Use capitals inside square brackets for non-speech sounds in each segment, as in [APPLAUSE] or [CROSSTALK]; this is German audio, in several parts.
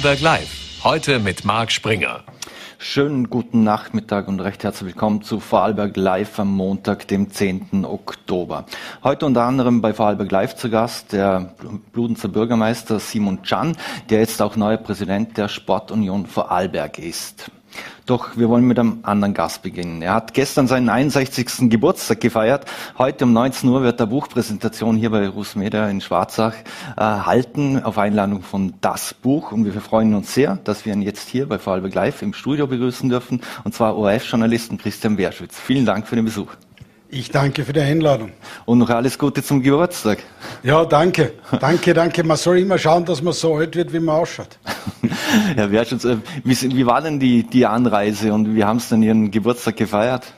Berg Live. Heute mit Marc Springer. Schönen guten Nachmittag und recht herzlich willkommen zu Vorarlberg Live am Montag, dem 10. Oktober. Heute unter anderem bei Vorarlberg Live zu Gast der Bludenzer Bürgermeister Simon Can, der jetzt auch neuer Präsident der Sportunion Vorarlberg ist. Doch wir wollen mit einem anderen Gast beginnen. Er hat gestern seinen 61. Geburtstag gefeiert. Heute um 19 Uhr wird der Buchpräsentation hier bei Rusmeda in Schwarzach äh, halten, auf Einladung von Das Buch. Und wir freuen uns sehr, dass wir ihn jetzt hier bei Vorarlberg Live im Studio begrüßen dürfen. Und zwar ORF-Journalisten Christian Wehrschütz. Vielen Dank für den Besuch. Ich danke für die Einladung. Und noch alles Gute zum Geburtstag. Ja, danke. Danke, danke. Man soll immer schauen, dass man so alt wird, wie man ausschaut. [LAUGHS] ja, wer schon, wie, wie war denn die, die Anreise und wie haben Sie denn Ihren Geburtstag gefeiert?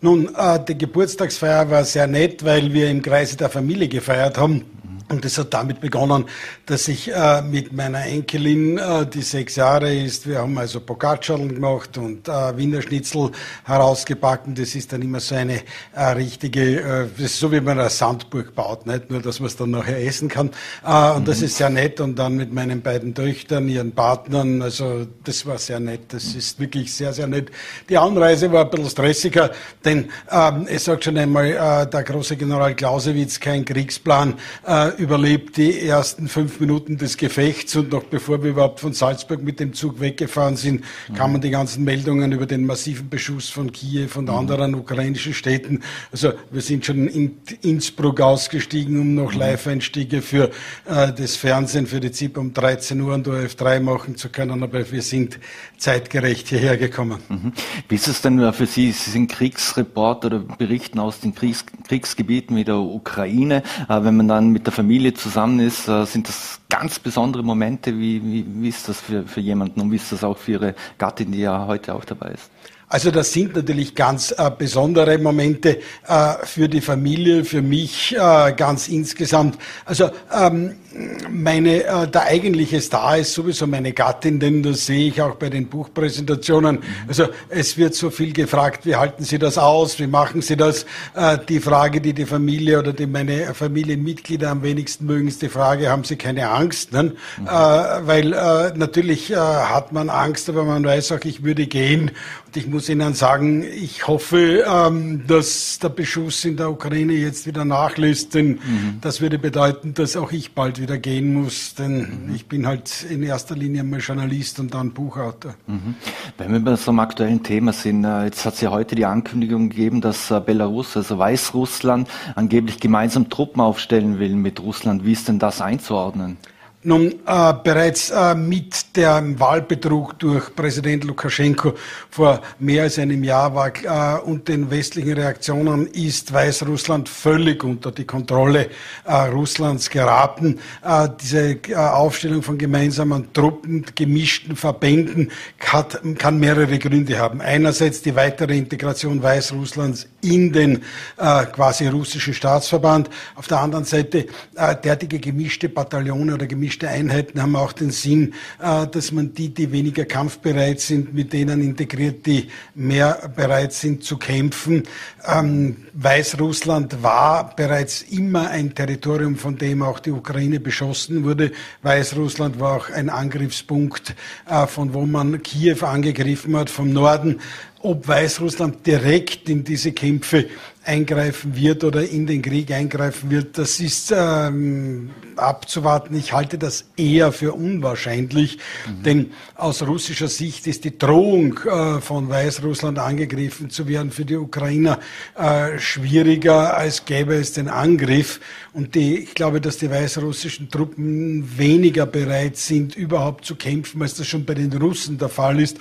Nun, äh, die Geburtstagsfeier war sehr nett, weil wir im Kreise der Familie gefeiert haben. Und es hat damit begonnen, dass ich äh, mit meiner Enkelin, äh, die sechs Jahre ist, wir haben also Boccaccialen gemacht und äh, Wiener Schnitzel herausgebacken. Das ist dann immer so eine äh, richtige, äh, das ist so wie man eine Sandburg baut, nicht nur, dass man es dann nachher essen kann. Äh, und mhm. das ist sehr nett. Und dann mit meinen beiden Töchtern, ihren Partnern, also das war sehr nett. Das ist wirklich sehr, sehr nett. Die Anreise war ein bisschen stressiger, denn ähm, es sagt schon einmal der große General Clausewitz, kein Kriegsplan überlebt die ersten fünf Minuten des Gefechts und noch bevor wir überhaupt von Salzburg mit dem Zug weggefahren sind, mhm. kamen die ganzen Meldungen über den massiven Beschuss von Kiew und mhm. anderen ukrainischen Städten. Also wir sind schon in Innsbruck ausgestiegen, um noch mhm. Live-Einstiege für äh, das Fernsehen, für die ZIP um 13 Uhr und ORF3 machen zu können, aber wir sind zeitgerecht hierher gekommen. Mhm. Wie ist es denn für Sie? Sie sind Kriegsreporter oder berichten aus den Kriegs Kriegsgebieten wie der Ukraine. Äh, wenn man dann mit der Familie Familie zusammen ist, äh, sind das ganz besondere Momente. Wie, wie, wie ist das für, für jemanden und wie ist das auch für Ihre Gattin, die ja heute auch dabei ist? Also das sind natürlich ganz äh, besondere Momente äh, für die Familie, für mich äh, ganz insgesamt. Also ähm, meine, äh, der eigentliche Star ist sowieso meine Gattin, denn das sehe ich auch bei den Buchpräsentationen. Mhm. Also es wird so viel gefragt, wie halten Sie das aus, wie machen Sie das? Äh, die Frage, die die Familie oder die meine Familienmitglieder am wenigsten mögen, ist die Frage, haben Sie keine Angst? Ne? Mhm. Äh, weil äh, natürlich äh, hat man Angst, aber man weiß auch, ich würde gehen. Und ich muss Ihnen sagen, ich hoffe, ähm, dass der Beschuss in der Ukraine jetzt wieder nachlässt, denn mhm. das würde bedeuten, dass auch ich bald wieder gehen muss, denn mhm. ich bin halt in erster Linie mal Journalist und dann Buchautor. Mhm. Wenn wir bei so einem aktuellen Thema sind, äh, jetzt hat es ja heute die Ankündigung gegeben, dass äh, Belarus, also Weißrussland, angeblich gemeinsam Truppen aufstellen will mit Russland. Wie ist denn das einzuordnen? Nun, äh, bereits äh, mit dem Wahlbetrug durch Präsident Lukaschenko vor mehr als einem Jahr war äh, und den westlichen Reaktionen ist Weißrussland völlig unter die Kontrolle äh, Russlands geraten. Äh, diese äh, Aufstellung von gemeinsamen Truppen, gemischten Verbänden hat, kann mehrere Gründe haben. Einerseits die weitere Integration Weißrusslands in den quasi russischen Staatsverband. Auf der anderen Seite derartige gemischte Bataillone oder gemischte gemischte Einheiten haben auch den Sinn, äh, dass man die, die weniger kampfbereit sind, mit denen integriert, die mehr bereit sind zu kämpfen. Ähm, Weißrussland war bereits immer ein Territorium, von dem auch die Ukraine beschossen wurde. Weißrussland war auch ein Angriffspunkt, äh, von wo man Kiew angegriffen hat vom Norden ob Weißrussland direkt in diese Kämpfe eingreifen wird oder in den Krieg eingreifen wird, das ist ähm, abzuwarten. Ich halte das eher für unwahrscheinlich, mhm. denn aus russischer Sicht ist die Drohung äh, von Weißrussland angegriffen zu werden für die Ukrainer äh, schwieriger, als gäbe es den Angriff. Und die, ich glaube, dass die weißrussischen Truppen weniger bereit sind, überhaupt zu kämpfen, als das schon bei den Russen der Fall ist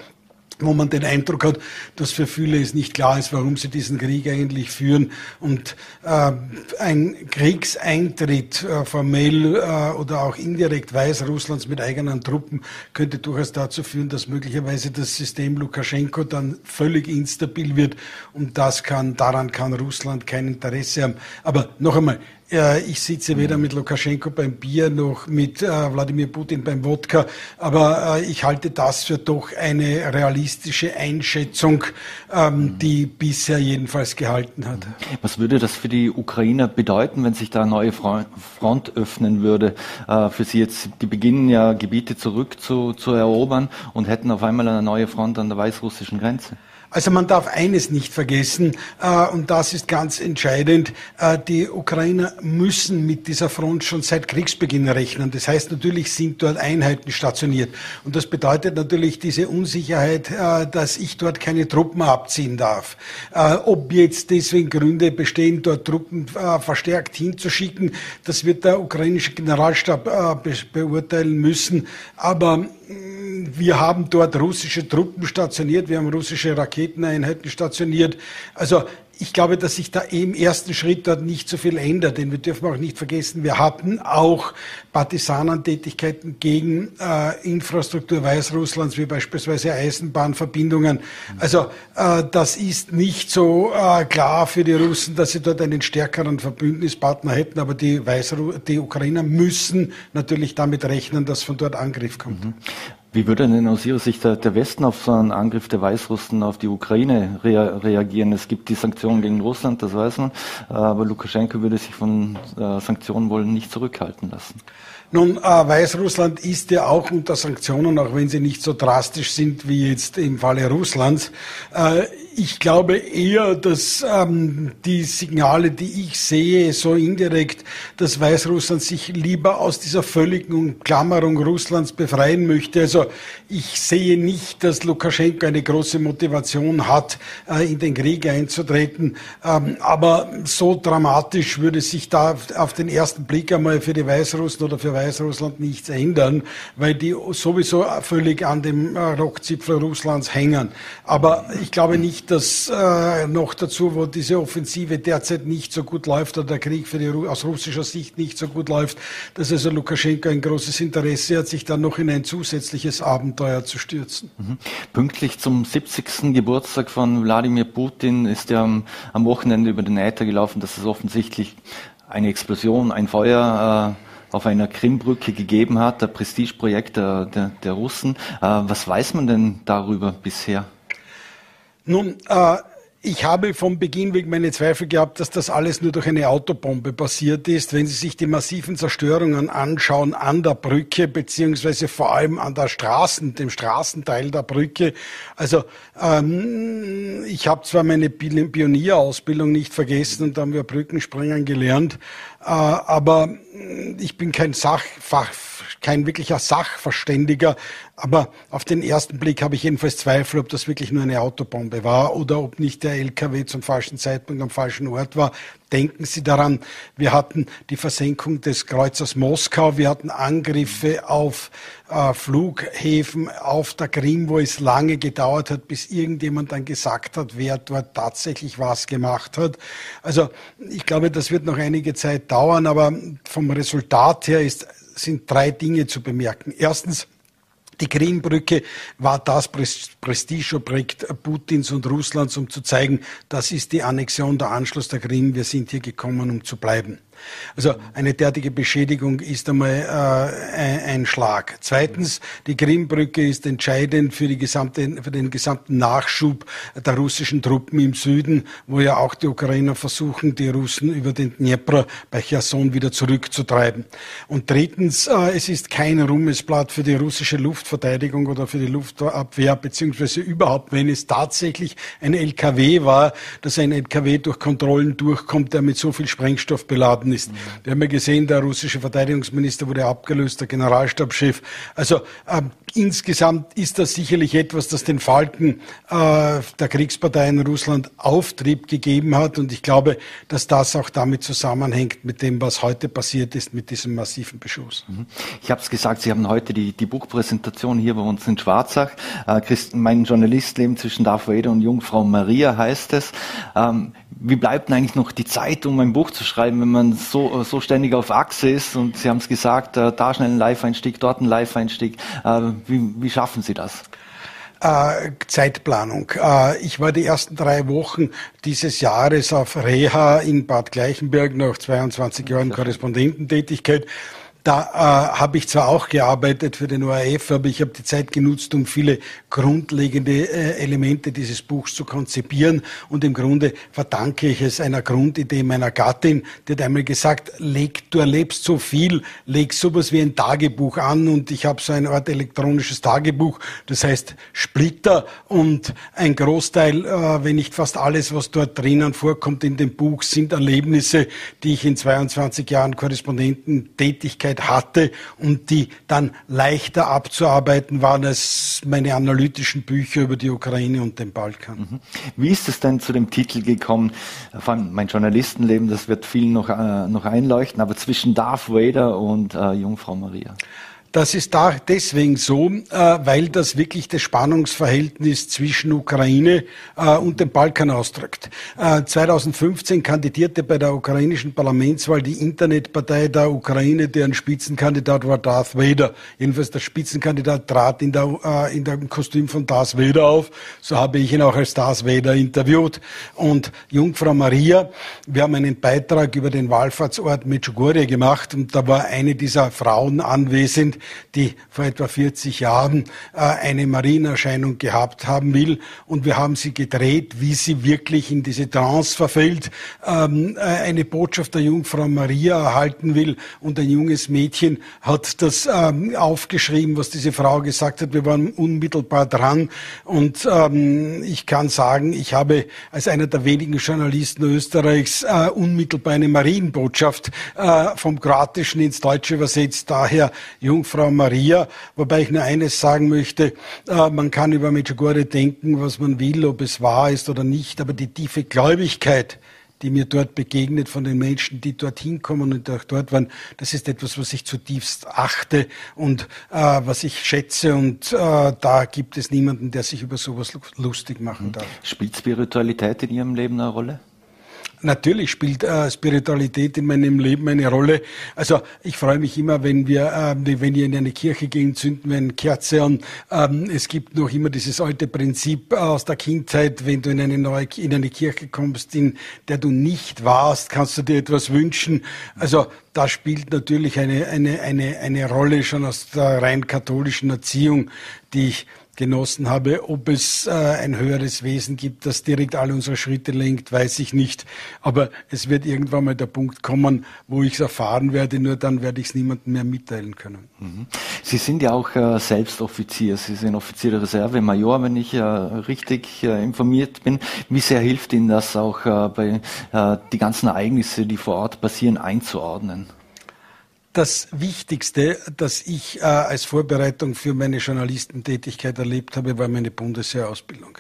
wo man den Eindruck hat, dass für viele es nicht klar ist, warum sie diesen Krieg eigentlich führen. Und äh, ein Kriegseintritt äh, formell äh, oder auch indirekt Weißrusslands mit eigenen Truppen könnte durchaus dazu führen, dass möglicherweise das System Lukaschenko dann völlig instabil wird. Und das kann, daran kann Russland kein Interesse haben. Aber noch einmal, ich sitze weder mit Lukaschenko beim Bier noch mit äh, Wladimir Putin beim Wodka, aber äh, ich halte das für doch eine realistische Einschätzung, ähm, die bisher jedenfalls gehalten hat. Was würde das für die Ukrainer bedeuten, wenn sich da eine neue Front öffnen würde? Äh, für sie jetzt, die beginnen ja Gebiete zurück zu, zu erobern und hätten auf einmal eine neue Front an der weißrussischen Grenze. Also man darf eines nicht vergessen, äh, und das ist ganz entscheidend, äh, die Ukrainer müssen mit dieser Front schon seit Kriegsbeginn rechnen. Das heißt, natürlich sind dort Einheiten stationiert. Und das bedeutet natürlich diese Unsicherheit, äh, dass ich dort keine Truppen abziehen darf. Ob jetzt deswegen Gründe bestehen, dort Truppen verstärkt hinzuschicken, das wird der ukrainische Generalstab be beurteilen müssen. Aber wir haben dort russische Truppen stationiert, wir haben russische Raketeneinheiten stationiert. Also ich glaube, dass sich da im ersten Schritt dort nicht so viel ändert, denn wir dürfen auch nicht vergessen, wir hatten auch Partisanentätigkeiten gegen äh, Infrastruktur Weißrusslands, wie beispielsweise Eisenbahnverbindungen. Also äh, das ist nicht so äh, klar für die Russen, dass sie dort einen stärkeren Verbündnispartner hätten, aber die, Weißru die Ukrainer müssen natürlich damit rechnen, dass von dort Angriff kommt. Mhm. Wie würde denn aus Ihrer Sicht der Westen auf so einen Angriff der Weißrussen auf die Ukraine rea reagieren? Es gibt die Sanktionen gegen Russland, das weiß man, aber Lukaschenko würde sich von äh, Sanktionen wohl nicht zurückhalten lassen. Nun, äh, Weißrussland ist ja auch unter Sanktionen, auch wenn sie nicht so drastisch sind wie jetzt im Falle Russlands. Äh, ich glaube eher, dass ähm, die Signale, die ich sehe, so indirekt, dass Weißrussland sich lieber aus dieser völligen Umklammerung Russlands befreien möchte. Also ich sehe nicht, dass Lukaschenko eine große Motivation hat, äh, in den Krieg einzutreten. Ähm, aber so dramatisch würde sich da auf den ersten Blick einmal für die Weißrussen oder für Weißrussland nichts ändern, weil die sowieso völlig an dem äh, Rockzipfel Russlands hängen. Aber ich glaube nicht, dass äh, noch dazu, wo diese Offensive derzeit nicht so gut läuft oder der Krieg für die, aus russischer Sicht nicht so gut läuft, dass also Lukaschenko ein großes Interesse hat, sich dann noch in ein zusätzliches Abenteuer zu stürzen. Mhm. Pünktlich zum 70. Geburtstag von Wladimir Putin ist er am, am Wochenende über den Äther gelaufen, dass es offensichtlich eine Explosion, ein Feuer äh, auf einer Krimbrücke gegeben hat, der Prestigeprojekt der, der, der Russen. Äh, was weiß man denn darüber bisher? Nun, äh, ich habe vom Beginn weg meine Zweifel gehabt, dass das alles nur durch eine Autobombe passiert ist. Wenn Sie sich die massiven Zerstörungen anschauen an der Brücke, beziehungsweise vor allem an der Straßen, dem Straßenteil der Brücke. Also ähm, ich habe zwar meine Pionierausbildung nicht vergessen und da haben wir Brückenspringen gelernt, äh, aber ich bin kein Sachfach, kein wirklicher Sachverständiger, aber auf den ersten Blick habe ich jedenfalls Zweifel, ob das wirklich nur eine Autobombe war oder ob nicht der LKW zum falschen Zeitpunkt am falschen Ort war. Denken Sie daran, wir hatten die Versenkung des Kreuzers Moskau, wir hatten Angriffe auf äh, Flughäfen auf der Krim, wo es lange gedauert hat, bis irgendjemand dann gesagt hat, wer dort tatsächlich was gemacht hat. Also ich glaube, das wird noch einige Zeit dauern, aber vom Resultat her ist, sind drei Dinge zu bemerken. Erstens, die Krimbrücke war das Prestigeobjekt Putins und Russlands, um zu zeigen, das ist die Annexion, der Anschluss der Krim, wir sind hier gekommen, um zu bleiben. Also eine derartige Beschädigung ist einmal äh, ein Schlag. Zweitens, die Krimbrücke ist entscheidend für, gesamte, für den gesamten Nachschub der russischen Truppen im Süden, wo ja auch die Ukrainer versuchen, die Russen über den Dnepr bei Cherson wieder zurückzutreiben. Und drittens, äh, es ist kein Ruhmesblatt für die russische Luftverteidigung oder für die Luftabwehr, beziehungsweise überhaupt, wenn es tatsächlich ein LKW war, dass ein LKW durch Kontrollen durchkommt, der mit so viel Sprengstoff beladen worden ist. Wir haben ja gesehen, der russische Verteidigungsminister wurde abgelöst, der Generalstabschef. Also äh, insgesamt ist das sicherlich etwas, das den Falken äh, der Kriegsparteien in Russland Auftrieb gegeben hat. Und ich glaube, dass das auch damit zusammenhängt mit dem, was heute passiert ist mit diesem massiven Beschuss. Mhm. Ich habe es gesagt, Sie haben heute die, die Buchpräsentation hier bei uns in Schwarzach. Äh, Christ, mein Journalist lebt zwischen Darth Vader und Jungfrau Maria heißt es. Ähm, wie bleibt denn eigentlich noch die Zeit, um ein Buch zu schreiben, wenn man so, so ständig auf Achse ist? Und Sie haben es gesagt, äh, da schnell ein Live-Einstieg, dort ein Live-Einstieg. Äh, wie, wie schaffen Sie das? Äh, Zeitplanung. Äh, ich war die ersten drei Wochen dieses Jahres auf Reha in Bad Gleichenberg nach 22 Jahren Korrespondententätigkeit da äh, habe ich zwar auch gearbeitet für den ORF, aber ich habe die Zeit genutzt, um viele grundlegende äh, Elemente dieses Buchs zu konzipieren. Und im Grunde verdanke ich es einer Grundidee meiner Gattin, die hat einmal gesagt, leg, du erlebst so viel, leg sowas wie ein Tagebuch an. Und ich habe so eine Art elektronisches Tagebuch, das heißt Splitter. Und ein Großteil, äh, wenn nicht fast alles, was dort drinnen vorkommt in dem Buch, sind Erlebnisse, die ich in 22 Jahren Korrespondententätigkeit Möglichkeit hatte und die dann leichter abzuarbeiten waren als meine analytischen Bücher über die Ukraine und den Balkan. Mhm. Wie ist es denn zu dem Titel gekommen? Mein Journalistenleben, das wird vielen noch, äh, noch einleuchten, aber zwischen Darth Vader und äh, Jungfrau Maria. Das ist da deswegen so, äh, weil das wirklich das Spannungsverhältnis zwischen Ukraine äh, und dem Balkan ausdrückt. 2015 äh, kandidierte bei der ukrainischen Parlamentswahl die Internetpartei der Ukraine, deren Spitzenkandidat war Darth Vader. Jedenfalls der Spitzenkandidat trat in, der, in dem Kostüm von Darth Vader auf. So habe ich ihn auch als Darth Vader interviewt. Und Jungfrau Maria, wir haben einen Beitrag über den Wallfahrtsort Medjugorje gemacht und da war eine dieser Frauen anwesend, die vor etwa 40 Jahren äh, eine Marienerscheinung gehabt haben will. Und wir haben sie gedreht, wie sie wirklich in diese Trance verfällt, ähm, äh, eine Botschaft der Jungfrau Maria erhalten will. Und ein junges Mädchen hat das ähm, aufgeschrieben, was diese Frau gesagt hat. Wir waren unmittelbar dran. Und ähm, ich kann sagen, ich habe als einer der wenigen Journalisten Österreichs äh, unmittelbar eine Marienbotschaft vom Kroatischen ins Deutsche übersetzt. Daher Jungfrau Jungfrau Maria, wobei ich nur eines sagen möchte, äh, man kann über Medjugorje denken, was man will, ob es wahr ist oder nicht, aber die tiefe Gläubigkeit, die mir dort begegnet von den Menschen, die dorthin kommen und auch dort waren, das ist etwas, was ich zutiefst achte und äh, was ich schätze und äh, da gibt es niemanden, der sich über sowas lustig machen darf. Spielt Spiritualität in Ihrem Leben eine Rolle? Natürlich spielt äh, Spiritualität in meinem Leben eine Rolle. Also ich freue mich immer, wenn wir, äh, wenn wir in eine Kirche gehen, zünden wir eine Kerze an. Ähm, es gibt noch immer dieses alte Prinzip aus der Kindheit, wenn du in eine neue, in eine Kirche kommst, in der du nicht warst, kannst du dir etwas wünschen. Also da spielt natürlich eine, eine, eine, eine Rolle schon aus der rein katholischen Erziehung, die ich genossen habe. Ob es äh, ein höheres Wesen gibt, das direkt alle unsere Schritte lenkt, weiß ich nicht. Aber es wird irgendwann mal der Punkt kommen, wo ich es erfahren werde. Nur dann werde ich es niemandem mehr mitteilen können. Mhm. Sie sind ja auch äh, selbst Offizier. Sie sind Offizier der Reserve, Major, wenn ich äh, richtig äh, informiert bin. Wie sehr hilft Ihnen das auch äh, bei äh, die ganzen Ereignisse, die vor Ort passieren, einzuordnen? Das Wichtigste, das ich äh, als Vorbereitung für meine Journalistentätigkeit erlebt habe, war meine Bundeswehrausbildung.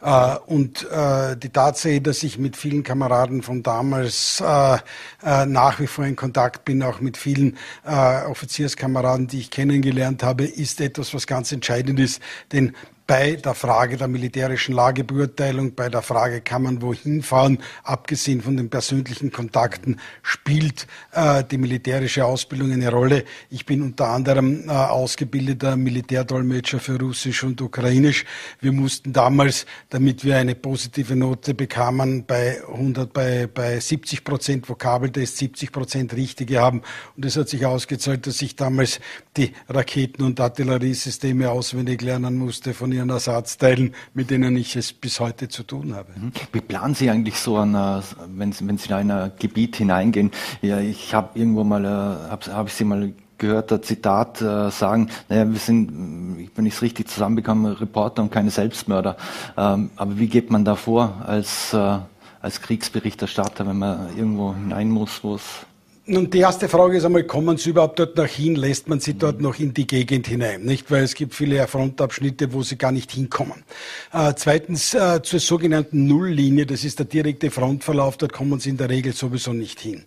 Äh, und äh, die Tatsache, dass ich mit vielen Kameraden von damals äh, äh nach wie vor in Kontakt bin, auch mit vielen äh, Offizierskameraden, die ich kennengelernt habe, ist etwas, was ganz entscheidend ist. Denn bei der Frage der militärischen Lagebeurteilung, bei der Frage, kann man wohin fahren, abgesehen von den persönlichen Kontakten, spielt äh, die militärische Ausbildung eine Rolle. Ich bin unter anderem äh, ausgebildeter Militärdolmetscher für Russisch und Ukrainisch. Wir mussten damals, damit wir eine positive Note bekamen, bei 100, bei, bei 70 Prozent Vokabeltest 70 Prozent richtige haben. Und es hat sich ausgezahlt, dass ich damals die Raketen- und Artilleriesysteme auswendig lernen musste von ihren Ersatzteilen, mit denen ich es bis heute zu tun habe. Mhm. Wie planen Sie eigentlich so an, äh, wenn Sie, wenn Sie in ein Gebiet hineingehen? Ja, ich habe irgendwo mal, äh, habe hab ich Sie mal gehört, ein Zitat äh, sagen, naja, wir sind, wenn ich es richtig zusammenbekomme, Reporter und keine Selbstmörder. Ähm, aber wie geht man da vor als, äh, als Kriegsberichterstatter, wenn man irgendwo hinein muss, wo es nun, die erste Frage ist einmal, kommen Sie überhaupt dort noch hin? Lässt man Sie dort noch in die Gegend hinein? Nicht? Weil es gibt viele Frontabschnitte, wo Sie gar nicht hinkommen. Äh, zweitens, äh, zur sogenannten Nulllinie, das ist der direkte Frontverlauf, dort kommen Sie in der Regel sowieso nicht hin.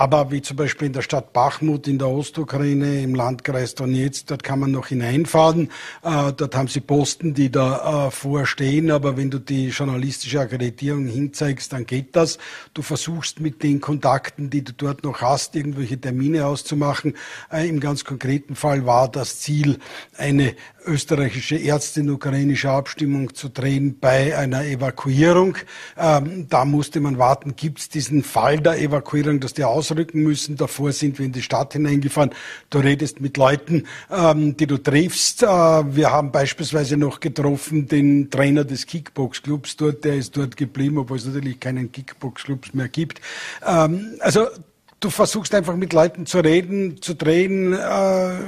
Aber wie zum Beispiel in der Stadt Bachmut in der Ostukraine, im Landkreis Donetsk, dort kann man noch hineinfahren. Äh, dort haben Sie Posten, die da äh, vorstehen, aber wenn du die journalistische Akkreditierung hinzeigst, dann geht das. Du versuchst mit den Kontakten, die du dort noch hast, irgendwelche Termine auszumachen. Äh, Im ganz konkreten Fall war das Ziel, eine österreichische Ärztin ukrainische Abstimmung zu drehen bei einer Evakuierung. Ähm, da musste man warten, gibt es diesen Fall der Evakuierung, dass die ausrücken müssen. Davor sind wir in die Stadt hineingefahren. Du redest mit Leuten, ähm, die du triffst. Äh, wir haben beispielsweise noch getroffen den Trainer des Kickbox-Clubs dort, der ist dort geblieben, obwohl es natürlich keinen Kickbox-Clubs mehr gibt. Ähm, also du versuchst einfach mit Leuten zu reden, zu drehen, äh,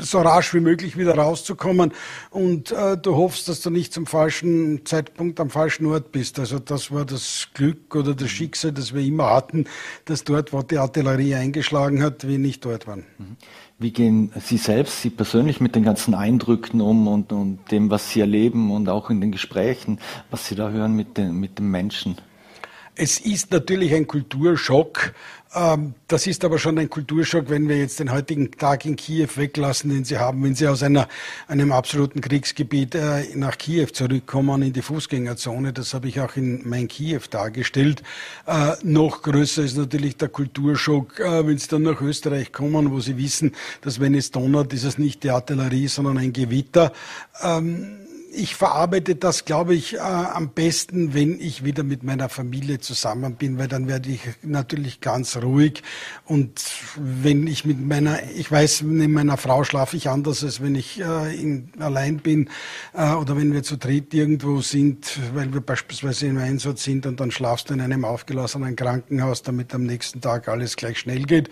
so rasch wie möglich wieder rauszukommen und äh, du hoffst, dass du nicht zum falschen Zeitpunkt am falschen Ort bist. Also das war das Glück oder das Schicksal, das wir immer hatten, dass dort, wo die Artillerie eingeschlagen hat, wir nicht dort waren. Mhm. Wie gehen Sie selbst, Sie persönlich mit den ganzen Eindrücken um und, und dem, was Sie erleben und auch in den Gesprächen, was Sie da hören mit den, mit den Menschen? Es ist natürlich ein Kulturschock. Ähm, das ist aber schon ein Kulturschock, wenn wir jetzt den heutigen Tag in Kiew weglassen, den Sie haben, wenn Sie aus einer, einem absoluten Kriegsgebiet äh, nach Kiew zurückkommen, in die Fußgängerzone. Das habe ich auch in mein Kiew dargestellt. Äh, noch größer ist natürlich der Kulturschock, äh, wenn Sie dann nach Österreich kommen, wo Sie wissen, dass wenn es donnert, ist es nicht die Artillerie, sondern ein Gewitter. Ähm, ich verarbeite das, glaube ich, äh, am besten, wenn ich wieder mit meiner Familie zusammen bin, weil dann werde ich natürlich ganz ruhig. Und wenn ich mit meiner, ich weiß, mit meiner Frau schlafe ich anders, als wenn ich äh, in, allein bin äh, oder wenn wir zu dritt irgendwo sind, weil wir beispielsweise im Einsatz sind und dann schlafst du in einem aufgelassenen Krankenhaus, damit am nächsten Tag alles gleich schnell geht.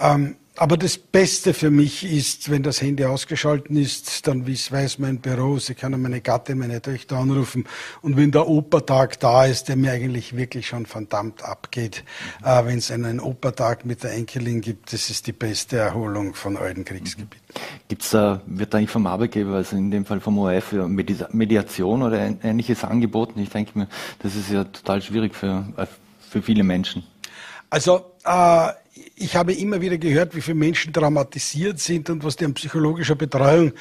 Ähm, aber das Beste für mich ist, wenn das Handy ausgeschalten ist, dann weiß mein Büro, sie können meine Gattin, meine Töchter anrufen. Und wenn der Opertag da ist, der mir eigentlich wirklich schon verdammt abgeht, äh, wenn es einen Opertag mit der Enkelin gibt, das ist die beste Erholung von allen Kriegsgebieten. Gibt's da, wird da eigentlich vom Arbeitgeber, also in dem Fall vom ORF, Mediation oder ähnliches angeboten? Ich denke mir, das ist ja total schwierig für, äh, für viele Menschen. Also äh, ich habe immer wieder gehört, wie viele Menschen traumatisiert sind und was die an psychologischer Betreuung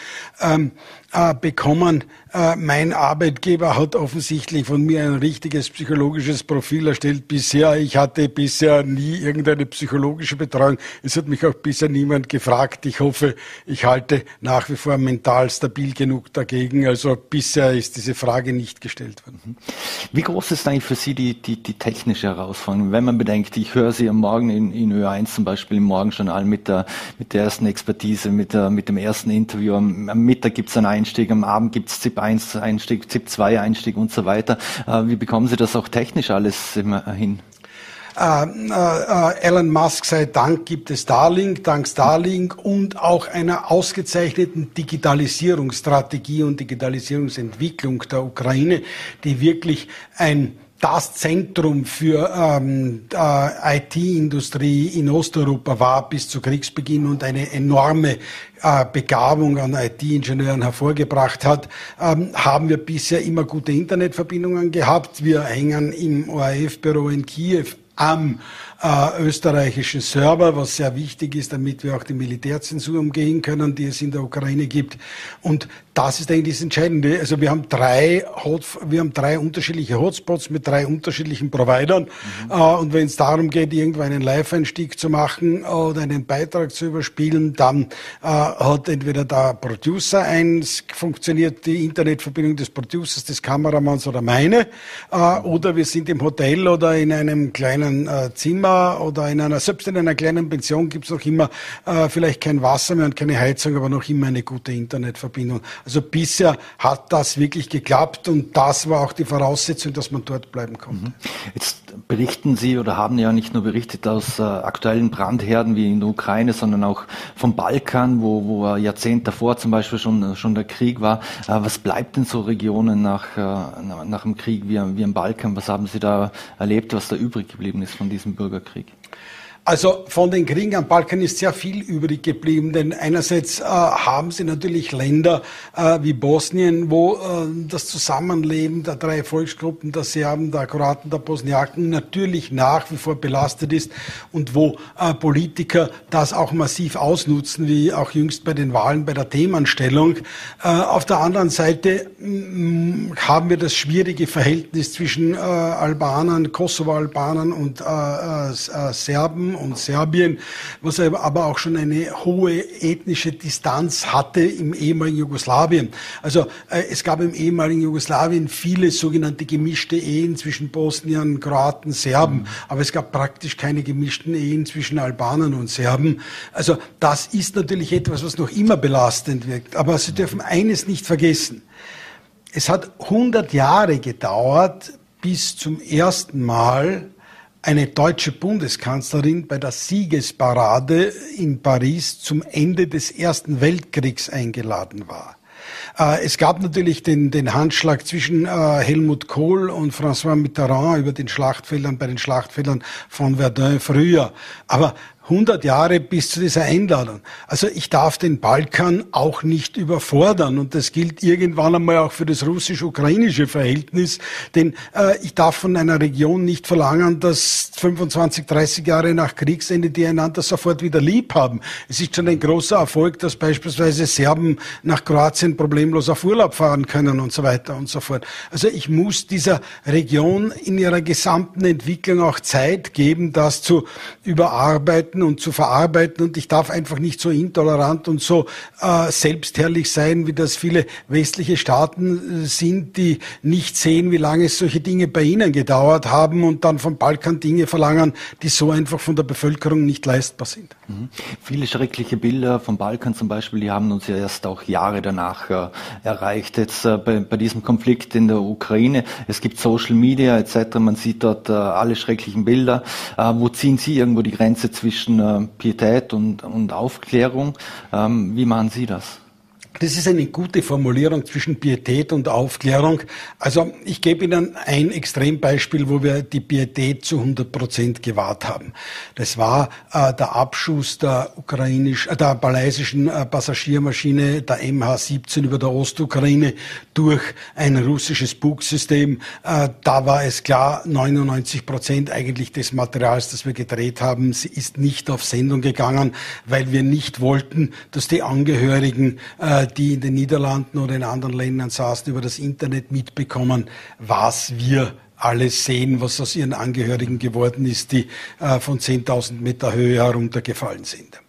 ähm, äh, bekommen. Äh, mein Arbeitgeber hat offensichtlich von mir ein richtiges psychologisches Profil erstellt bisher. Ich hatte bisher nie irgendeine psychologische Betreuung. Es hat mich auch bisher niemand gefragt. Ich hoffe, ich halte nach wie vor mental stabil genug dagegen. Also bisher ist diese Frage nicht gestellt worden. Mhm. Wie groß ist eigentlich für Sie die, die, die technische Herausforderung? Wenn man bedenkt, ich höre Sie am Morgen in, in Ö1 zum Beispiel im Morgenjournal mit der, mit der ersten Expertise, mit, der, mit dem ersten Interview. Am, Mittag gibt es ein Einstieg, am Abend gibt es ZIP 1 Einstieg, ZIP 2 Einstieg und so weiter. Äh, wie bekommen Sie das auch technisch alles immer hin? Äh, äh, Elon Musk sei Dank gibt es Starlink, dank Starlink und auch einer ausgezeichneten Digitalisierungsstrategie und Digitalisierungsentwicklung der Ukraine, die wirklich ein das Zentrum für ähm, äh, IT-Industrie in Osteuropa war bis zu Kriegsbeginn und eine enorme äh, Begabung an IT-Ingenieuren hervorgebracht hat, ähm, haben wir bisher immer gute Internetverbindungen gehabt. Wir hängen im ORF-Büro in Kiew am äh, österreichischen Server, was sehr wichtig ist, damit wir auch die Militärzensur umgehen können, die es in der Ukraine gibt. Und das ist eigentlich das Entscheidende. Also wir haben drei, Hot, wir haben drei unterschiedliche Hotspots mit drei unterschiedlichen Providern. Mhm. Äh, und wenn es darum geht, irgendwo einen Live-Einstieg zu machen oder einen Beitrag zu überspielen, dann äh, hat entweder der Producer eins, funktioniert die Internetverbindung des Producers, des Kameramanns oder meine, äh, oder wir sind im Hotel oder in einem kleinen äh, Zimmer oder in einer, selbst in einer kleinen Pension gibt es noch immer äh, vielleicht kein Wasser mehr und keine Heizung, aber noch immer eine gute Internetverbindung. Also bisher hat das wirklich geklappt und das war auch die Voraussetzung, dass man dort bleiben konnte. Mhm. Jetzt berichten Sie oder haben ja nicht nur berichtet aus äh, aktuellen Brandherden wie in der Ukraine, sondern auch vom Balkan, wo, wo Jahrzehnte davor zum Beispiel schon, schon der Krieg war. Äh, was bleibt denn so Regionen nach, äh, nach dem Krieg wie, wie im Balkan? Was haben Sie da erlebt, was da übrig geblieben ist von diesem Bürgerkrieg? Also von den Kriegen am Balkan ist sehr viel übrig geblieben, denn einerseits äh, haben sie natürlich Länder äh, wie Bosnien, wo äh, das Zusammenleben der drei Volksgruppen, der Serben, der Kroaten, der Bosniaken natürlich nach wie vor belastet ist und wo äh, Politiker das auch massiv ausnutzen, wie auch jüngst bei den Wahlen bei der Themenstellung. Äh, auf der anderen Seite mh, haben wir das schwierige Verhältnis zwischen äh, Albanern, Kosovo-Albanern und Serben und Serbien, was aber auch schon eine hohe ethnische Distanz hatte im ehemaligen Jugoslawien. Also äh, es gab im ehemaligen Jugoslawien viele sogenannte gemischte Ehen zwischen Bosnien, Kroaten, Serben, mhm. aber es gab praktisch keine gemischten Ehen zwischen Albanern und Serben. Also das ist natürlich etwas, was noch immer belastend wirkt. Aber Sie dürfen eines nicht vergessen. Es hat 100 Jahre gedauert, bis zum ersten Mal eine deutsche Bundeskanzlerin bei der Siegesparade in Paris zum Ende des Ersten Weltkriegs eingeladen war. Äh, es gab natürlich den, den Handschlag zwischen äh, Helmut Kohl und François Mitterrand über den Schlachtfeldern, bei den Schlachtfeldern von Verdun früher. Aber 100 Jahre bis zu dieser Einladung. Also ich darf den Balkan auch nicht überfordern und das gilt irgendwann einmal auch für das russisch-ukrainische Verhältnis, denn äh, ich darf von einer Region nicht verlangen, dass 25, 30 Jahre nach Kriegsende die einander sofort wieder lieb haben. Es ist schon ein großer Erfolg, dass beispielsweise Serben nach Kroatien problemlos auf Urlaub fahren können und so weiter und so fort. Also ich muss dieser Region in ihrer gesamten Entwicklung auch Zeit geben, das zu überarbeiten verarbeiten und zu verarbeiten und ich darf einfach nicht so intolerant und so äh, selbstherrlich sein, wie das viele westliche Staaten äh, sind, die nicht sehen, wie lange solche Dinge bei ihnen gedauert haben und dann vom Balkan Dinge verlangen, die so einfach von der Bevölkerung nicht leistbar sind. Mhm. Viele schreckliche Bilder vom Balkan zum Beispiel, die haben uns ja erst auch Jahre danach äh, erreicht. Jetzt äh, bei, bei, diesem Konflikt in der Ukraine, es gibt Social Media etc., man sieht dort äh, alle schrecklichen Bilder. Äh, wo ziehen Sie irgendwo die Grenze zwischen zwischen äh, Pietät und, und Aufklärung. Ähm, wie machen Sie das? Das ist eine gute Formulierung zwischen Pietät und Aufklärung. Also ich gebe Ihnen ein Extrembeispiel, wo wir die Pietät zu 100 Prozent gewahrt haben. Das war äh, der Abschuss der ukrainisch, äh, der malaysischen äh, Passagiermaschine der MH17 über der Ostukraine durch ein russisches Bugsystem. Äh, da war es klar, 99 Prozent eigentlich des Materials, das wir gedreht haben, sie ist nicht auf Sendung gegangen, weil wir nicht wollten, dass die Angehörigen äh, die in den Niederlanden oder in anderen Ländern saßen, über das Internet mitbekommen, was wir alles sehen, was aus ihren Angehörigen geworden ist, die äh, von 10.000 Meter Höhe heruntergefallen sind.